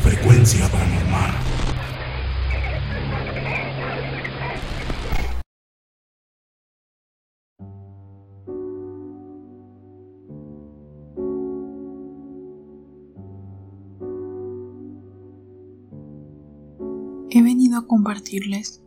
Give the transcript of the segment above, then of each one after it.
Frecuencia paranormal. He venido a compartirles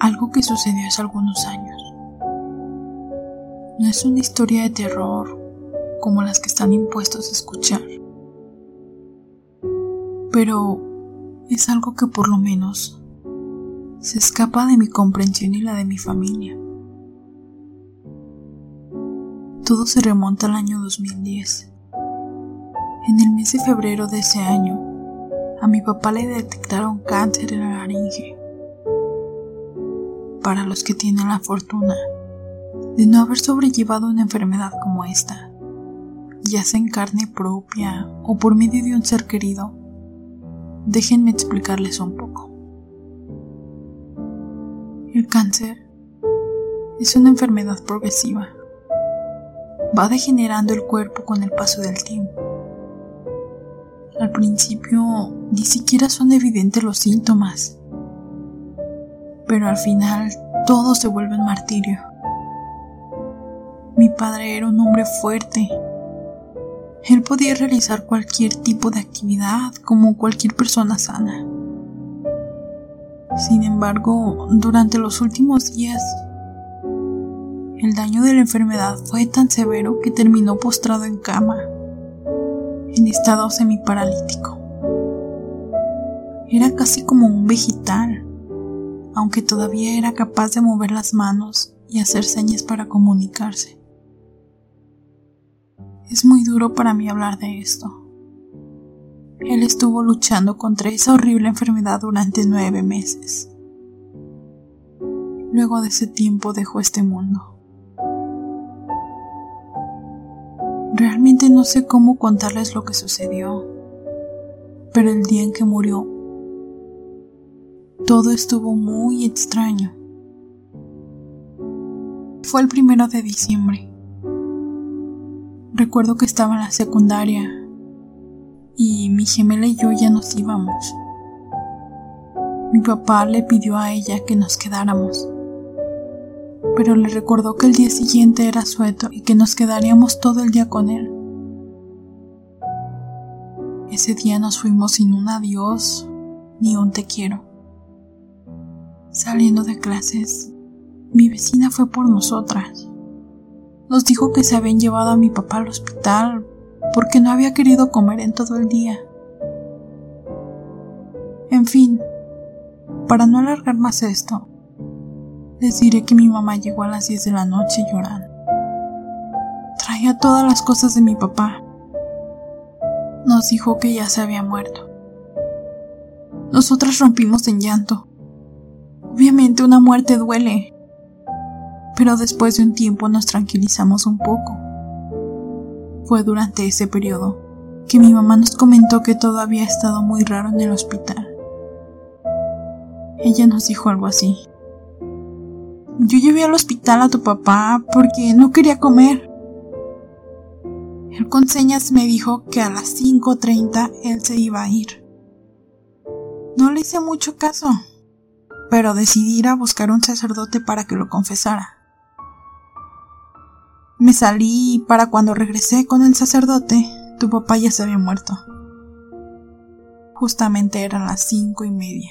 algo que sucedió hace algunos años. No es una historia de terror como las que están impuestos a escuchar, pero es algo que por lo menos se escapa de mi comprensión y la de mi familia. Todo se remonta al año 2010. En el mes de febrero de ese año, a mi papá le detectaron cáncer en la laringe. Para los que tienen la fortuna de no haber sobrellevado una enfermedad como esta, ya sea en carne propia o por medio de un ser querido, déjenme explicarles un poco. El cáncer es una enfermedad progresiva. Va degenerando el cuerpo con el paso del tiempo. Al principio ni siquiera son evidentes los síntomas, pero al final todo se vuelve un martirio. Padre era un hombre fuerte. Él podía realizar cualquier tipo de actividad como cualquier persona sana. Sin embargo, durante los últimos días, el daño de la enfermedad fue tan severo que terminó postrado en cama, en estado semiparalítico. Era casi como un vegetal, aunque todavía era capaz de mover las manos y hacer señas para comunicarse. Es muy duro para mí hablar de esto. Él estuvo luchando contra esa horrible enfermedad durante nueve meses. Luego de ese tiempo dejó este mundo. Realmente no sé cómo contarles lo que sucedió, pero el día en que murió, todo estuvo muy extraño. Fue el primero de diciembre. Recuerdo que estaba en la secundaria y mi gemela y yo ya nos íbamos. Mi papá le pidió a ella que nos quedáramos, pero le recordó que el día siguiente era sueto y que nos quedaríamos todo el día con él. Ese día nos fuimos sin un adiós ni un te quiero. Saliendo de clases, mi vecina fue por nosotras. Nos dijo que se habían llevado a mi papá al hospital porque no había querido comer en todo el día. En fin, para no alargar más esto, les diré que mi mamá llegó a las 10 de la noche llorando. Traía todas las cosas de mi papá. Nos dijo que ya se había muerto. Nosotras rompimos en llanto. Obviamente una muerte duele, pero después de un tiempo nos tranquilizamos un poco. Fue durante ese periodo que mi mamá nos comentó que todo había estado muy raro en el hospital. Ella nos dijo algo así. Yo llevé al hospital a tu papá porque no quería comer. El con señas me dijo que a las 5.30 él se iba a ir. No le hice mucho caso, pero decidí ir a buscar un sacerdote para que lo confesara. Me salí y para cuando regresé con el sacerdote, tu papá ya se había muerto. Justamente eran las cinco y media.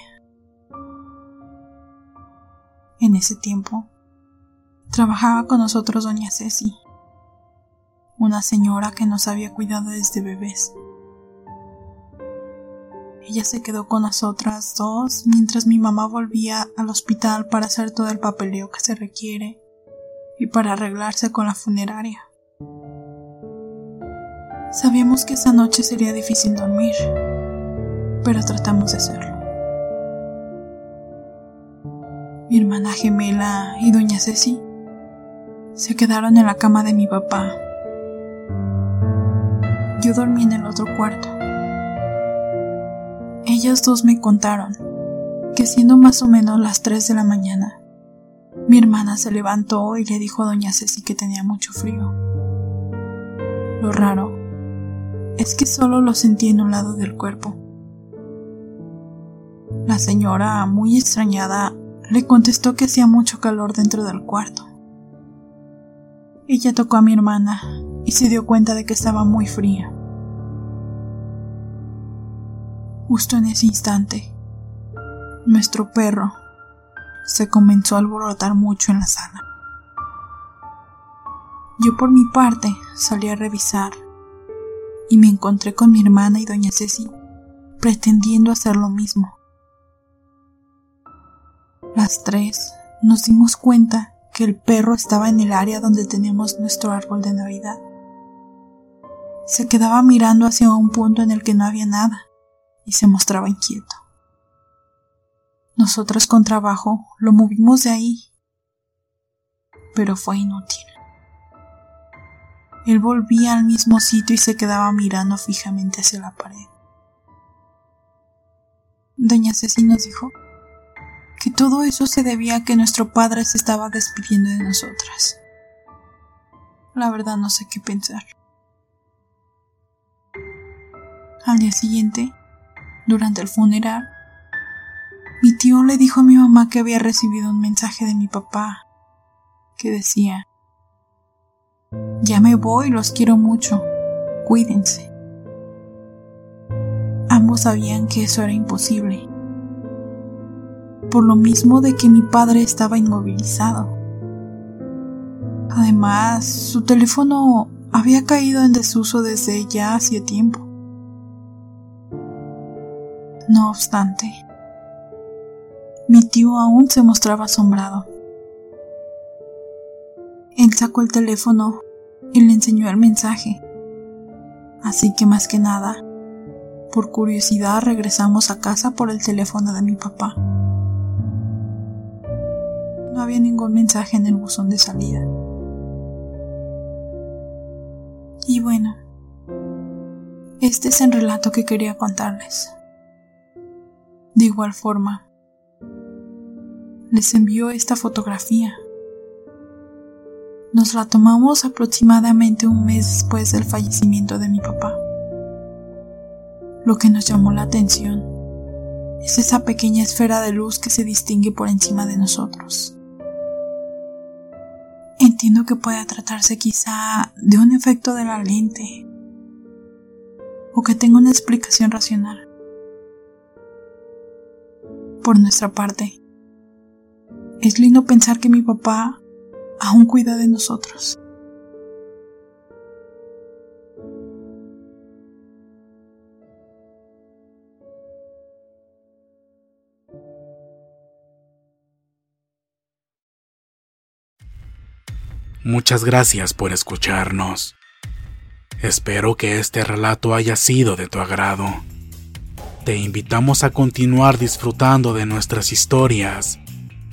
En ese tiempo, trabajaba con nosotros doña Ceci, una señora que nos había cuidado desde bebés. Ella se quedó con nosotras dos mientras mi mamá volvía al hospital para hacer todo el papeleo que se requiere y para arreglarse con la funeraria. Sabíamos que esa noche sería difícil dormir, pero tratamos de hacerlo. Mi hermana gemela y doña Ceci se quedaron en la cama de mi papá. Yo dormí en el otro cuarto. Ellas dos me contaron que siendo más o menos las 3 de la mañana, mi hermana se levantó y le dijo a doña Ceci que tenía mucho frío. Lo raro es que solo lo sentí en un lado del cuerpo. La señora, muy extrañada, le contestó que hacía mucho calor dentro del cuarto. Ella tocó a mi hermana y se dio cuenta de que estaba muy fría. Justo en ese instante, nuestro perro, se comenzó a alborotar mucho en la sala. Yo por mi parte salí a revisar y me encontré con mi hermana y doña Ceci pretendiendo hacer lo mismo. Las tres nos dimos cuenta que el perro estaba en el área donde tenemos nuestro árbol de Navidad. Se quedaba mirando hacia un punto en el que no había nada y se mostraba inquieto. Nosotros con trabajo lo movimos de ahí, pero fue inútil. Él volvía al mismo sitio y se quedaba mirando fijamente hacia la pared. Doña Ceci nos dijo que todo eso se debía a que nuestro padre se estaba despidiendo de nosotras. La verdad no sé qué pensar. Al día siguiente, durante el funeral, mi tío le dijo a mi mamá que había recibido un mensaje de mi papá que decía, ya me voy, los quiero mucho, cuídense. Ambos sabían que eso era imposible, por lo mismo de que mi padre estaba inmovilizado. Además, su teléfono había caído en desuso desde ya hacía tiempo. No obstante, mi tío aún se mostraba asombrado. Él sacó el teléfono y le enseñó el mensaje. Así que más que nada, por curiosidad regresamos a casa por el teléfono de mi papá. No había ningún mensaje en el buzón de salida. Y bueno, este es el relato que quería contarles. De igual forma, les envió esta fotografía. Nos la tomamos aproximadamente un mes después del fallecimiento de mi papá. Lo que nos llamó la atención es esa pequeña esfera de luz que se distingue por encima de nosotros. Entiendo que pueda tratarse quizá de un efecto de la lente o que tenga una explicación racional. Por nuestra parte, es lindo pensar que mi papá aún cuida de nosotros. Muchas gracias por escucharnos. Espero que este relato haya sido de tu agrado. Te invitamos a continuar disfrutando de nuestras historias